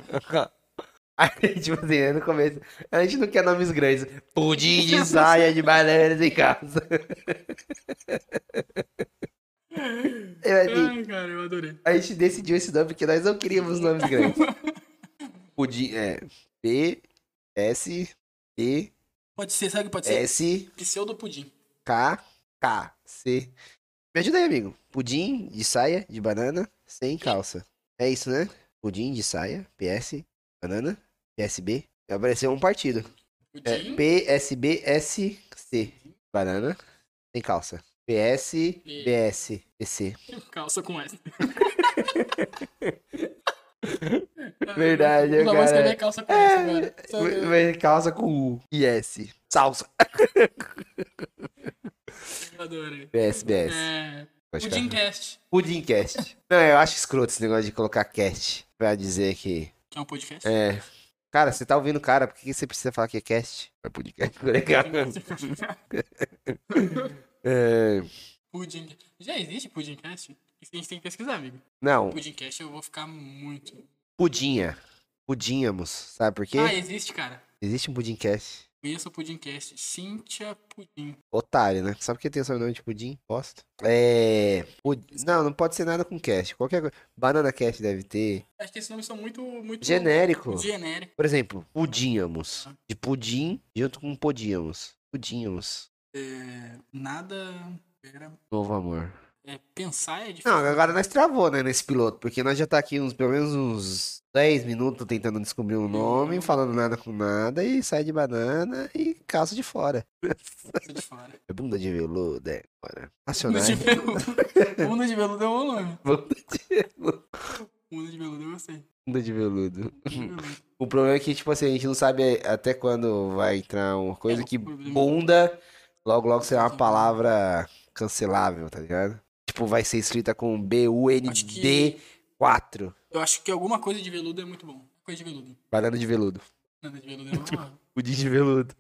[SPEAKER 1] Aí, tipo assim, né, no começo, a gente não quer nomes grandes. Pudim de saia de banana sem calça. Eu, assim,
[SPEAKER 2] Ai, cara, eu adorei.
[SPEAKER 1] a gente decidiu esse nome porque nós não queríamos nomes grandes. Pudim, é, P, S, P,
[SPEAKER 2] Pode ser, sabe o que pode ser?
[SPEAKER 1] S,
[SPEAKER 2] Pseudo pudim.
[SPEAKER 1] K, K, C. Me ajuda aí, amigo. Pudim de saia de banana sem calça. É isso, né? Pudim de saia, PS, banana, PSB. Vai aparecer um partido. É
[SPEAKER 2] Pudim.
[SPEAKER 1] PSB, S, C. Banana. Sem calça. PS, BS, PC.
[SPEAKER 2] Calça com S.
[SPEAKER 1] Verdade,
[SPEAKER 2] Não
[SPEAKER 1] cara.
[SPEAKER 2] escrever calça com S agora. Só-
[SPEAKER 1] Mas calça com U e S. Salsa.
[SPEAKER 2] Eu adorei.
[SPEAKER 1] BS, BS.
[SPEAKER 2] É. Dreamcast,
[SPEAKER 1] Pudimcast. Não, eu acho escroto esse negócio de colocar cast. Pra dizer que.
[SPEAKER 2] que é um podcast.
[SPEAKER 1] É. Cara, você tá ouvindo o cara, por que você precisa falar que é cast? É podcast. Legal. É,
[SPEAKER 2] Pudim. Já existe Pudimcast? Isso a gente tem que pesquisar, amigo.
[SPEAKER 1] Não,
[SPEAKER 2] Pudimcast eu vou ficar muito.
[SPEAKER 1] pudinha. Pudínhamos. Sabe por quê?
[SPEAKER 2] Ah, existe, cara.
[SPEAKER 1] Existe um pudimcast.
[SPEAKER 2] Conheço o Pudimcast. Cíntia Pudim.
[SPEAKER 1] Otário, né? Sabe que tem o sobrenome de pudim? Bosta. É. pud- Não, não pode ser nada com cast. Qualquer coisa. Banana cast deve ter.
[SPEAKER 2] Acho que esses nomes são muito. muito
[SPEAKER 1] Genérico.
[SPEAKER 2] muito genérico.
[SPEAKER 1] Por exemplo, pudínhamos. De pudim junto com podíamos. Pudínhamos.
[SPEAKER 2] É, nada. Era,
[SPEAKER 1] Novo amor.
[SPEAKER 2] é, pensar é difícil.
[SPEAKER 1] Não, agora nós travou, né, nesse piloto, porque nós já tá aqui uns, pelo menos uns 10 minutos tentando descobrir um nome, falando nada com nada, e sai de banana e calça de fora.
[SPEAKER 2] De fora.
[SPEAKER 1] É bunda de veludo, é, agora.
[SPEAKER 2] Bunda de veludo. Bunda de veludo é um nome.
[SPEAKER 1] Bunda de veludo.
[SPEAKER 2] Bunda de veludo eu gostei.
[SPEAKER 1] Bunda de veludo. O problema é que, tipo assim, a gente não sabe até quando vai entrar uma coisa
[SPEAKER 2] É,
[SPEAKER 1] que
[SPEAKER 2] problema-
[SPEAKER 1] bunda, logo logo será uma palavra cancelável, tá ligado? Tipo, vai ser escrita com B-U-N-D 4.
[SPEAKER 2] Eu acho que alguma coisa de veludo é muito bom. Coisa de veludo.
[SPEAKER 1] Banana de veludo.
[SPEAKER 2] Nada de veludo é bom.
[SPEAKER 1] Pudim de veludo.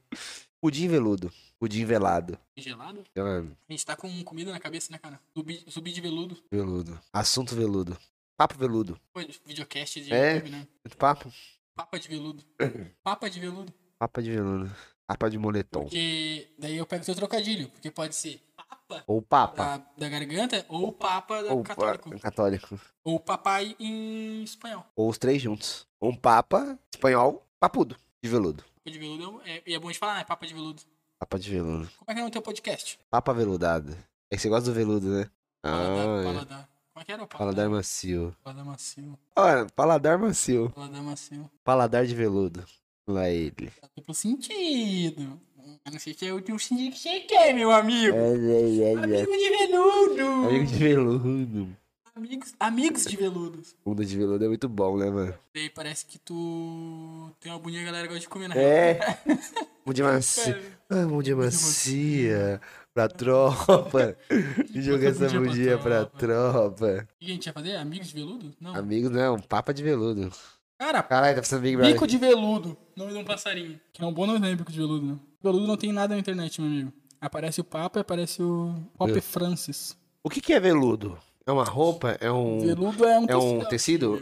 [SPEAKER 1] Pudim veludo. Pudim velado.
[SPEAKER 2] Gelado?
[SPEAKER 1] Mano,
[SPEAKER 2] A gente tá com comida na cabeça, né, cara? Zumbi, zumbi de veludo.
[SPEAKER 1] veludo. Assunto veludo. Papo veludo.
[SPEAKER 2] Pô, videocast de
[SPEAKER 1] É?
[SPEAKER 2] YouTube, né?
[SPEAKER 1] Muito papo?
[SPEAKER 2] Papa de veludo. Papa de veludo.
[SPEAKER 1] Papa de veludo. Papa de moletom.
[SPEAKER 2] Porque daí eu pego seu trocadilho. Porque pode ser papa
[SPEAKER 1] Ou papa.
[SPEAKER 2] da, da garganta ou papa da
[SPEAKER 1] Ou
[SPEAKER 2] católico.
[SPEAKER 1] pa- católico.
[SPEAKER 2] Ou papai em espanhol.
[SPEAKER 1] Ou os três juntos. Um papa espanhol, papudo. De veludo.
[SPEAKER 2] Papa de veludo é, é bom de falar, né? Papa de veludo.
[SPEAKER 1] Papa de veludo.
[SPEAKER 2] Como é que é no teu podcast?
[SPEAKER 1] Papa veludado. É que você gosta do veludo, né?
[SPEAKER 2] Paladar,
[SPEAKER 1] Ah, é.
[SPEAKER 2] paladar. Como é que era o
[SPEAKER 1] Paladar macio.
[SPEAKER 2] Paladar macio.
[SPEAKER 1] Olha, paladar macio.
[SPEAKER 2] Paladar macio.
[SPEAKER 1] Paladar de veludo. Lá ele.
[SPEAKER 2] Tá duplo sentido. Eu não sei se é o teu sentido que você quer, meu amigo.
[SPEAKER 1] É, é, é, é.
[SPEAKER 2] Amigo de veludo.
[SPEAKER 1] Amigo de veludo.
[SPEAKER 2] Amigos, amigos de veludos.
[SPEAKER 1] Bunda de veludo é muito bom, né, mano?
[SPEAKER 2] Aí parece que tu tem uma bundinha que a galera gosta de comer, né?
[SPEAKER 1] É. De macia. Ah, de macia. Pra tropa. Joga essa
[SPEAKER 2] bundinha pra
[SPEAKER 1] bundinha pra tropa.
[SPEAKER 2] O que a gente ia fazer? Amigos de veludo? Não.
[SPEAKER 1] Amigos, não. Papa de veludo.
[SPEAKER 2] Cara,
[SPEAKER 1] Caralho, tá precisando Big Brother.
[SPEAKER 2] bico de veludo. Nome de um passarinho. Que é um bom nome, né? Bico de veludo, né? Veludo não tem nada na internet, meu amigo. Aparece o Papa e aparece o Pop
[SPEAKER 1] É.
[SPEAKER 2] Francis.
[SPEAKER 1] O que que é veludo? É uma roupa? É um...
[SPEAKER 2] Veludo é um
[SPEAKER 1] É um tecido?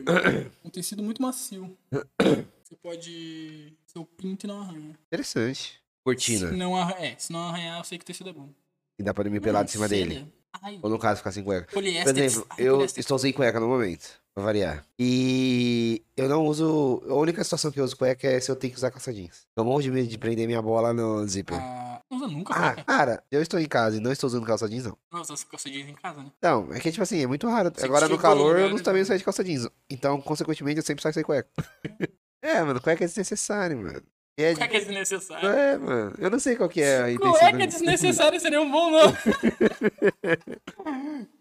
[SPEAKER 2] Um tecido muito macio. Você pode. Seu pinto e não arranha.
[SPEAKER 1] Interessante.
[SPEAKER 2] Se
[SPEAKER 1] Cortina.
[SPEAKER 2] não arranhar, é, se não arranhar, eu sei que o tecido é bom.
[SPEAKER 1] E dá pra dormir pelado em cima dele.
[SPEAKER 2] Ai,
[SPEAKER 1] Ou no caso, ficar sem cueca. Por
[SPEAKER 2] poliéster.
[SPEAKER 1] exemplo, eu
[SPEAKER 2] poliéster.
[SPEAKER 1] estou sem cueca no momento, pra variar. E eu não uso. A única situação que eu uso cueca é se eu tenho que usar calça jeans. Eu morro de medo de prender minha bola no zíper.
[SPEAKER 2] Ah, não usa nunca,
[SPEAKER 1] Ah,
[SPEAKER 2] cueca.
[SPEAKER 1] cara, eu estou em casa e não estou usando calça jeans, não.
[SPEAKER 2] Não usa calça jeans em casa, né?
[SPEAKER 1] Não, é que, tipo assim, é muito raro.
[SPEAKER 2] Você
[SPEAKER 1] Agora no calor eu não
[SPEAKER 2] né?
[SPEAKER 1] também saio de calça jeans. Então, consequentemente, eu sempre saio sem cueca. é, mano, cueca é desnecessário, mano. É,
[SPEAKER 2] Cueca é desnecessário.
[SPEAKER 1] é, mano. Eu não sei qual que é a intenção.
[SPEAKER 2] Cueca desnecessária seria um bom nome.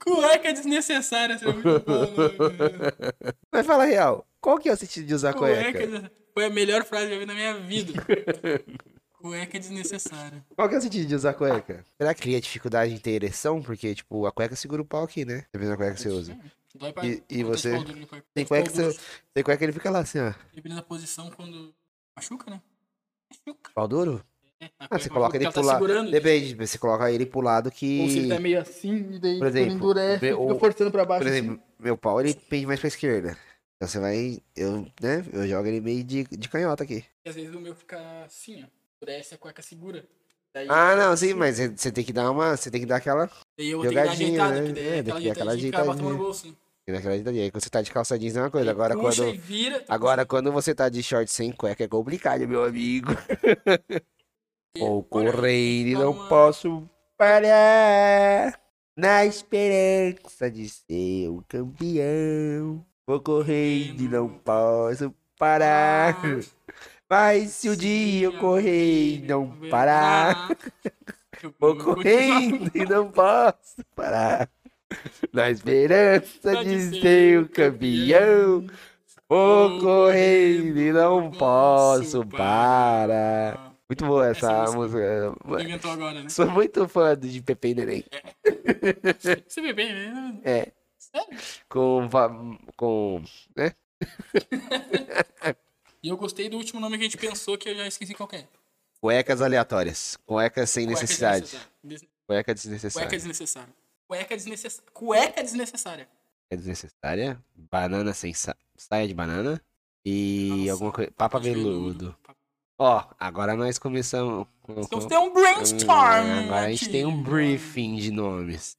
[SPEAKER 2] Cueca desnecessária seria muito bom nome.
[SPEAKER 1] Mas fala real, qual que é o sentido de usar cueca?
[SPEAKER 2] Cueca foi a melhor frase que eu vi na minha vida. Cueca desnecessária.
[SPEAKER 1] Qual que é o sentido de usar cueca? Será que cria dificuldade em ter ereção? Porque, tipo, a cueca segura o pau aqui, né? Dependendo da cueca que você usa.
[SPEAKER 2] Dói pra...
[SPEAKER 1] E- e você? Tem cueca que você... Tem cueca que ele fica lá assim, ó.
[SPEAKER 2] Dependendo da posição, quando machuca, né?
[SPEAKER 1] Pau duro?
[SPEAKER 2] É,
[SPEAKER 1] Ah, você coloca ele
[SPEAKER 2] ela
[SPEAKER 1] pro
[SPEAKER 2] tá
[SPEAKER 1] lado. Depende, você coloca ele pro lado que...
[SPEAKER 2] Ou se ele tá meio assim, e daí
[SPEAKER 1] Por
[SPEAKER 2] quando
[SPEAKER 1] exemplo,
[SPEAKER 2] endurece,
[SPEAKER 1] be-
[SPEAKER 2] fica forçando pra baixo.
[SPEAKER 1] Por
[SPEAKER 2] assim.
[SPEAKER 1] exemplo, meu pau, ele pende mais pra esquerda. Então você vai... Eu, né? Eu jogo ele meio de, de canhota aqui.
[SPEAKER 2] E às vezes o meu fica assim, ó. Endurece, a cueca segura. Daí,
[SPEAKER 1] Ah, não, sim, mas você- tem que dar uma... Você tem que dar aquela...
[SPEAKER 2] daí eu vou ter que dar
[SPEAKER 1] jogadinha,
[SPEAKER 2] ajeitada,
[SPEAKER 1] né?
[SPEAKER 2] que daí
[SPEAKER 1] É,
[SPEAKER 2] é, aquela ajeitadinha no
[SPEAKER 1] ajeitadinha.
[SPEAKER 2] bolso.
[SPEAKER 1] Naquela idade. Aí quando você tá de calça jeans é uma coisa. Agora
[SPEAKER 2] puxa
[SPEAKER 1] quando...
[SPEAKER 2] e vira,
[SPEAKER 1] Agora, quando você tá de short sem cueca, é complicado, meu amigo. Vou correndo e
[SPEAKER 2] dá
[SPEAKER 1] não posso parar. Na esperança de ser um campeão. Vou correndo e não posso parar.
[SPEAKER 2] Ah,
[SPEAKER 1] Mas se o dia eu correr e não parar. Vou correndo e não posso parar. Na esperança de ser o campeão. Vou correndo e não posso parar. Muito boa essa,
[SPEAKER 2] Essa
[SPEAKER 1] música.
[SPEAKER 2] Inventou agora, né?
[SPEAKER 1] Sou muito fã de Pepe e Neném.
[SPEAKER 2] Você vê bem, né?
[SPEAKER 1] É,
[SPEAKER 2] Sério?
[SPEAKER 1] com. com né?
[SPEAKER 2] E eu gostei do último nome que a gente pensou, que eu já esqueci qual que é.
[SPEAKER 1] Cuecas aleatórias. Cuecas sem
[SPEAKER 2] Cueca
[SPEAKER 1] necessidade.
[SPEAKER 2] desnecessária. Des-
[SPEAKER 1] Cueca desnecessária.
[SPEAKER 2] Cueca desnecessária. Cueca desnecessária. Cueca desnecessária.
[SPEAKER 1] É desnecessária. Banana sem sa... saia de banana. E
[SPEAKER 2] Nossa,
[SPEAKER 1] alguma coisa. Papa veludo. Ó, agora nós começamos. com-
[SPEAKER 2] Então tem um brainstorm.
[SPEAKER 1] Hum, Agora a gente
[SPEAKER 2] aqui.
[SPEAKER 1] tem um briefing de nomes.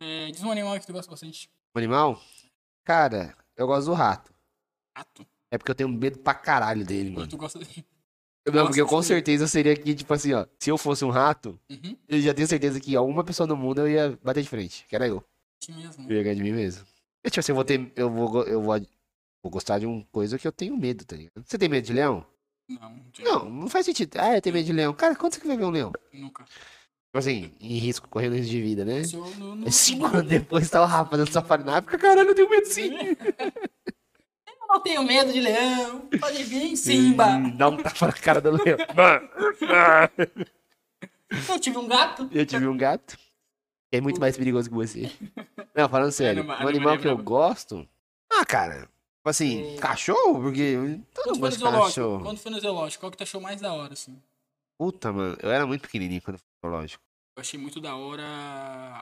[SPEAKER 2] É, diz um animal que tu gosta bastante.
[SPEAKER 1] O animal? Cara, eu gosto do rato.
[SPEAKER 2] Rato.
[SPEAKER 1] É porque eu tenho medo pra caralho dele, mano.
[SPEAKER 2] Tu gosta de...
[SPEAKER 1] Não, porque eu com certeza seria que, tipo assim, ó. Se eu fosse um rato,
[SPEAKER 2] Uhum.
[SPEAKER 1] eu já tenho certeza que alguma pessoa no mundo eu ia bater de frente. Que era eu.
[SPEAKER 2] Mesmo.
[SPEAKER 1] Eu ia ganhar de mim mesmo. E, tipo assim, eu vou ter. Eu vou, eu vou, vou gostar de uma coisa que eu tenho medo, tá ligado? Você tem medo de leão?
[SPEAKER 2] Não, de-
[SPEAKER 1] Não, não faz sentido. Ah, eu tenho medo de leão. Cara, quando você vai ver um leão?
[SPEAKER 2] nunca.
[SPEAKER 1] Tipo assim, em risco, correndo risco de vida, né?
[SPEAKER 2] Eu- no- no-
[SPEAKER 1] Cinco
[SPEAKER 2] no-
[SPEAKER 1] anos depois tá o Rafa fazendo safari na África, caralho, eu tenho medo sim.
[SPEAKER 2] Eu não tenho medo de leão. Pode vir, Simba.
[SPEAKER 1] Dá um tapa na cara do leão.
[SPEAKER 2] Eu tive um gato.
[SPEAKER 1] Eu tive um gato. É muito mais perigoso que você. Não, falando sério.
[SPEAKER 2] Animal-
[SPEAKER 1] Um animal que eu gosto. Ah, cara. Tipo assim,
[SPEAKER 2] O-
[SPEAKER 1] cachorro? Porque todo
[SPEAKER 2] Quando
[SPEAKER 1] mundo
[SPEAKER 2] foi no
[SPEAKER 1] gosta de
[SPEAKER 2] zoológico?
[SPEAKER 1] cachorro.
[SPEAKER 2] Quando foi no zoológico, qual que tu achou mais da hora, assim?
[SPEAKER 1] Puta, mano. Eu era muito pequenininho quando fui no zoológico.
[SPEAKER 2] Eu achei muito da hora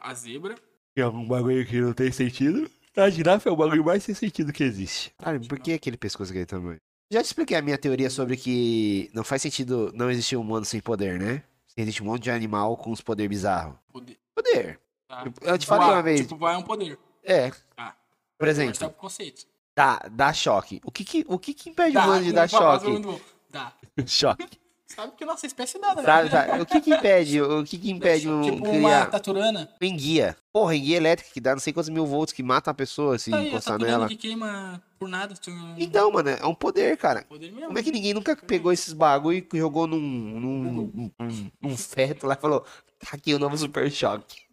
[SPEAKER 2] a zebra.
[SPEAKER 1] É um bagulho que não tem sentido. A girafa é o bagulho mais sem sentido que existe. Cara, por que aquele pescoço daquele tamanho? Já te expliquei a minha teoria sobre que não faz sentido não existir um humano sem poder, né? Existe um monte de animal com uns poderes bizarros.
[SPEAKER 2] Poder.
[SPEAKER 1] Poder.
[SPEAKER 2] Tá?
[SPEAKER 1] Eu te falei
[SPEAKER 2] Voar,
[SPEAKER 1] uma vez.
[SPEAKER 2] Tipo, vai é um poder.
[SPEAKER 1] É.
[SPEAKER 2] Tá.
[SPEAKER 1] Por
[SPEAKER 2] tá
[SPEAKER 1] exemplo,
[SPEAKER 2] conceito.
[SPEAKER 1] dá, dá choque. O que que, o que, que impede o humano de dar choque?
[SPEAKER 2] mundo- Dá.
[SPEAKER 1] choque.
[SPEAKER 2] Sabe que nossa espécie dá, né?
[SPEAKER 1] Sabe, sabe? O que que impede? O que que impede um
[SPEAKER 2] Tipo uma
[SPEAKER 1] criar
[SPEAKER 2] taturana.
[SPEAKER 1] enguia? Porra, enguia elétrica que dá não sei quantos mil volts que mata a pessoa se
[SPEAKER 2] Tá aí,
[SPEAKER 1] encostar nela.
[SPEAKER 2] que queima por nada. Tu...
[SPEAKER 1] Então, mano, é um poder, cara.
[SPEAKER 2] Poder mesmo.
[SPEAKER 1] Como é que ninguém nunca pegou esses bagulho e jogou num, num, num, num feto lá e falou, tá aqui o novo Super Choque.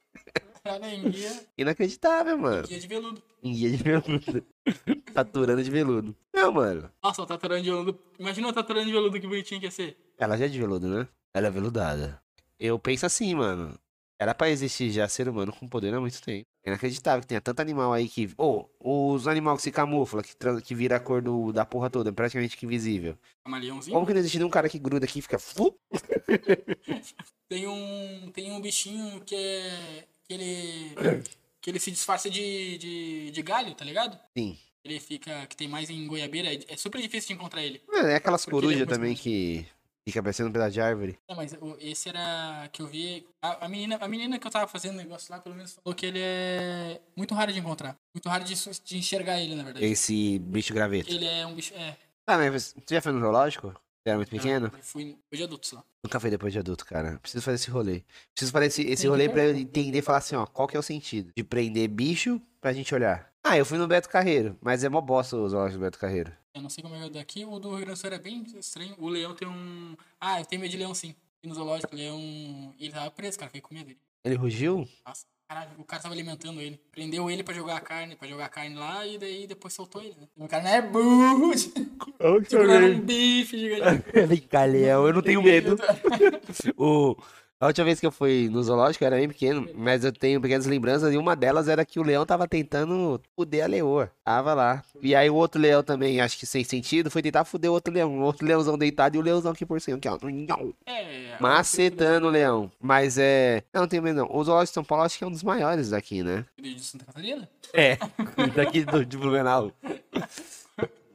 [SPEAKER 2] Cara, enguia,
[SPEAKER 1] Inacreditável, mano.
[SPEAKER 2] enguia de veludo.
[SPEAKER 1] Enguia de veludo. Taturana de veludo. Não, mano.
[SPEAKER 2] Nossa, o taturana de veludo. Imagina uma taturana de veludo que bonitinho que ia ser.
[SPEAKER 1] Ela já é de veludo, né? Ela é veludada. Eu penso assim, mano. Era pra existir já ser humano com poder há muito tempo. É inacreditável que tenha tanto animal aí que. Ô, os animais que se camufla, que, tran- que vira a cor do, da porra toda, é praticamente invisível.
[SPEAKER 2] Camaleãozinho.
[SPEAKER 1] Como que não existe nenhum cara que gruda aqui e fica. fu-
[SPEAKER 2] Tem um, tem um bichinho que é. Que ele. que ele se disfarça de, de, de galho, tá ligado?
[SPEAKER 1] Sim.
[SPEAKER 2] Ele fica. que tem mais em goiabeira. É, é super difícil de encontrar ele.
[SPEAKER 1] É, é aquelas
[SPEAKER 2] é
[SPEAKER 1] corujas
[SPEAKER 2] muito
[SPEAKER 1] também
[SPEAKER 2] bom.
[SPEAKER 1] que fica parecendo um pedaço de árvore.
[SPEAKER 2] É, mas esse era que eu vi. A, a menina, a menina que eu tava fazendo negócio lá, pelo menos, falou que ele é muito raro de encontrar. Muito raro de, de enxergar ele, na verdade.
[SPEAKER 1] Esse bicho graveto.
[SPEAKER 2] Ele é um bicho. É.
[SPEAKER 1] Ah, mas tu já foi no zoológico? Era muito pequeno?
[SPEAKER 2] Eu fui depois de adultos lá.
[SPEAKER 1] Nunca foi depois de adulto, cara. Preciso fazer esse rolê. Preciso fazer esse, esse rolê pra eu entender e falar assim, ó, qual que é o sentido de prender bicho pra gente olhar. Ah, eu fui no Beto Carreiro, mas é mó bosta o zoológico do Beto Carreiro.
[SPEAKER 2] Eu não sei como é o daqui. O do Rio Grande do Sul era bem estranho. O leão tem um. Ah, eu tenho medo de leão sim. E no zoológico, o leão. Ele tava preso, cara. Fiquei com medo dele.
[SPEAKER 1] Ele rugiu?
[SPEAKER 2] Nossa, caralho, o cara tava alimentando ele. Prendeu ele pra jogar a carne, pra jogar a carne lá e daí depois soltou ele, né? O cara não é burro! Segurando um bife gigante.
[SPEAKER 1] Vem cá, leão, eu não tenho medo. o... A última vez que eu fui no zoológico eu era bem pequeno, mas eu tenho pequenas lembranças e uma delas era que o leão tava tentando fuder a leoa. Tava lá. E aí o outro leão também, acho que sem sentido, foi tentar fuder o outro leão. O outro leãozão deitado e o leãozão aqui por cima, aqui, ó.
[SPEAKER 2] É.
[SPEAKER 1] Macetando o leão. Mas é. Não, não tenho medo, não. O zoológico de São Paulo acho que é um dos maiores daqui, né?
[SPEAKER 2] De Santa Catarina?
[SPEAKER 1] É, daqui do, de Blumenau.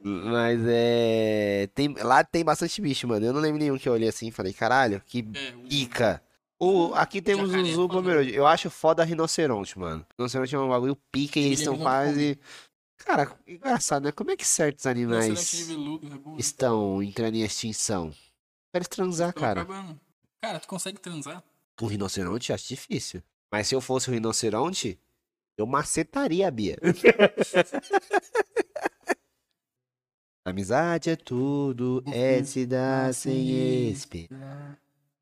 [SPEAKER 1] Mas é. Tem, lá tem bastante bicho, mano. Eu não lembro nenhum que eu olhei assim e falei, caralho, que
[SPEAKER 2] É, o-.
[SPEAKER 1] O, aqui temos
[SPEAKER 2] é
[SPEAKER 1] os
[SPEAKER 2] foda.
[SPEAKER 1] Upomerode. Eu acho foda rinoceronte, mano. Rinoceronte é um bagulho pica e
[SPEAKER 2] Ele
[SPEAKER 1] eles
[SPEAKER 2] é
[SPEAKER 1] estão
[SPEAKER 2] muito
[SPEAKER 1] quase. Cara, engraçado, né? Como é que certos animais
[SPEAKER 2] veludo? Burro.
[SPEAKER 1] estão entrando em extinção? Eles transar,
[SPEAKER 2] Tô
[SPEAKER 1] cara.
[SPEAKER 2] acabando. Cara, tu consegue transar?
[SPEAKER 1] Com rinoceronte, acho difícil. Mas se eu fosse o rinoceronte, eu macetaria a Bia. Amizade é tudo, é se dar sem esperar.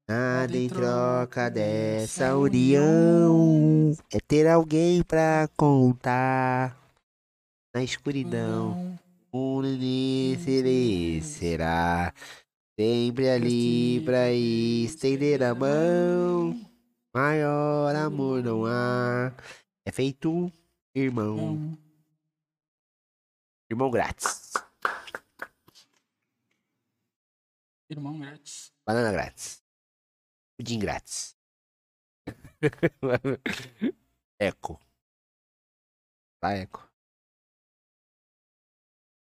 [SPEAKER 1] Nada em troca dessa união é ter alguém pra contar. Na escuridão, o será sempre ali pra estender a mão. Maior amor não há, é feito irmão. Irmão grátis.
[SPEAKER 2] Irmão grátis.
[SPEAKER 1] Banana grátis. Pudim grátis. Eco. Tá, Eco.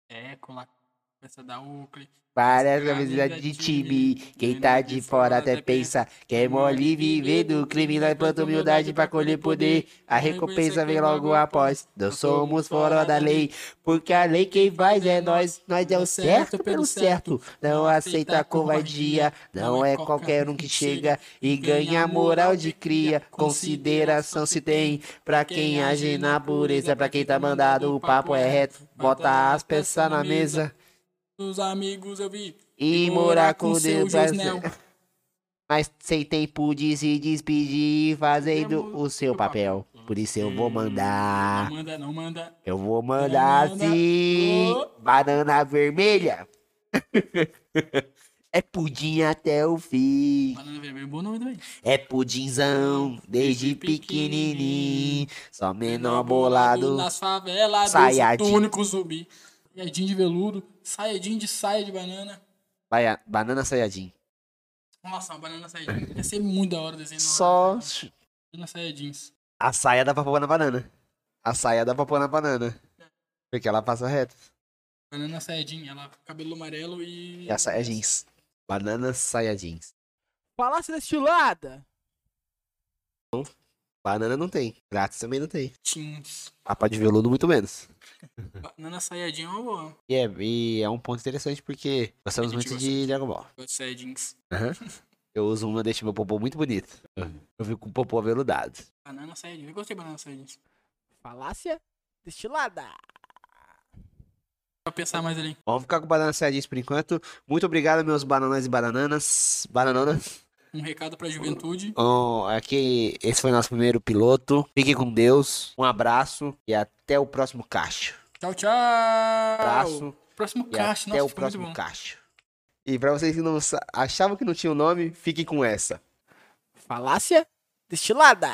[SPEAKER 2] É, colar. Começa a dar Oakley.
[SPEAKER 1] Várias camisetas de time. Quem tá de fora até pensa que é mole viver do crime. Nós planta humildade pra colher poder. A recompensa vem logo após. Nós somos fora da lei. Porque a lei quem faz é nós. Nós deu certo pelo certo. Não aceita covardia. Não é qualquer um que chega e ganha moral de cria. Consideração se tem pra quem age na pureza. Pra quem tá mandado, o papo é reto. Bota as peças na mesa.
[SPEAKER 2] Os amigos eu vi.
[SPEAKER 1] E morar com Deus. mas- sem tempo de se despedir, fazendo o seu papel. Por isso eu vou
[SPEAKER 2] Não
[SPEAKER 1] mandar.
[SPEAKER 2] manda, não manda.
[SPEAKER 1] Eu vou mandar
[SPEAKER 2] Manda.
[SPEAKER 1] sim. Banana vermelha. É pudim até o fim.
[SPEAKER 2] Banana vermelha, bom nome também.
[SPEAKER 1] É pudinzão desde pequenininho. Só menor bolado.
[SPEAKER 2] Nas favelas, do único zumbi. Sayajin de veludo. Sayajin de saia de banana.
[SPEAKER 1] Vai, banana Sayajin.
[SPEAKER 2] Nossa, uma banana Sayajin. Ia ser muito da hora desenhar.
[SPEAKER 1] Só
[SPEAKER 2] Banana Sayajins.
[SPEAKER 1] a saia dá pra pôr na banana. A saia dá pra pôr na banana. Porque ela passa reto.
[SPEAKER 2] Banana Sayajin, ela cabelo amarelo e.
[SPEAKER 1] E a saia jeans. Banana saia jeans.
[SPEAKER 3] Falácia destilada.
[SPEAKER 1] Banana não tem. Grátis também não tem.
[SPEAKER 2] Jeans.
[SPEAKER 1] Capa de veludo muito menos.
[SPEAKER 2] Banana Sayajin é uma boa.
[SPEAKER 1] E é, e é um ponto interessante porque gostamos muito
[SPEAKER 2] gosta
[SPEAKER 1] de Dragon Ball.
[SPEAKER 2] Gosto de Sayajins.
[SPEAKER 1] Aham. Eu uso uma, deixa meu popô muito bonito. Eu fico com o popô aveludado.
[SPEAKER 2] Banana Sayajin. Eu gostei de banana Sayajins.
[SPEAKER 3] Falácia destilada.
[SPEAKER 2] Pra pensar mais ali.
[SPEAKER 1] Vamos ficar com banana saia jeans por enquanto. Muito obrigado, meus bananas e bananas. Bananonas.
[SPEAKER 2] Um recado pra juventude.
[SPEAKER 1] Bom, aqui, esse foi nosso primeiro piloto. Fique com Deus. Um abraço e até o próximo cacho.
[SPEAKER 2] Tchau, tchau.
[SPEAKER 1] Abraço.
[SPEAKER 2] Próximo caixa,
[SPEAKER 1] até
[SPEAKER 2] nossa,
[SPEAKER 1] o próximo cacho. E pra vocês que não achavam que não tinha o nome, fiquem com essa.
[SPEAKER 3] Falácia destilada.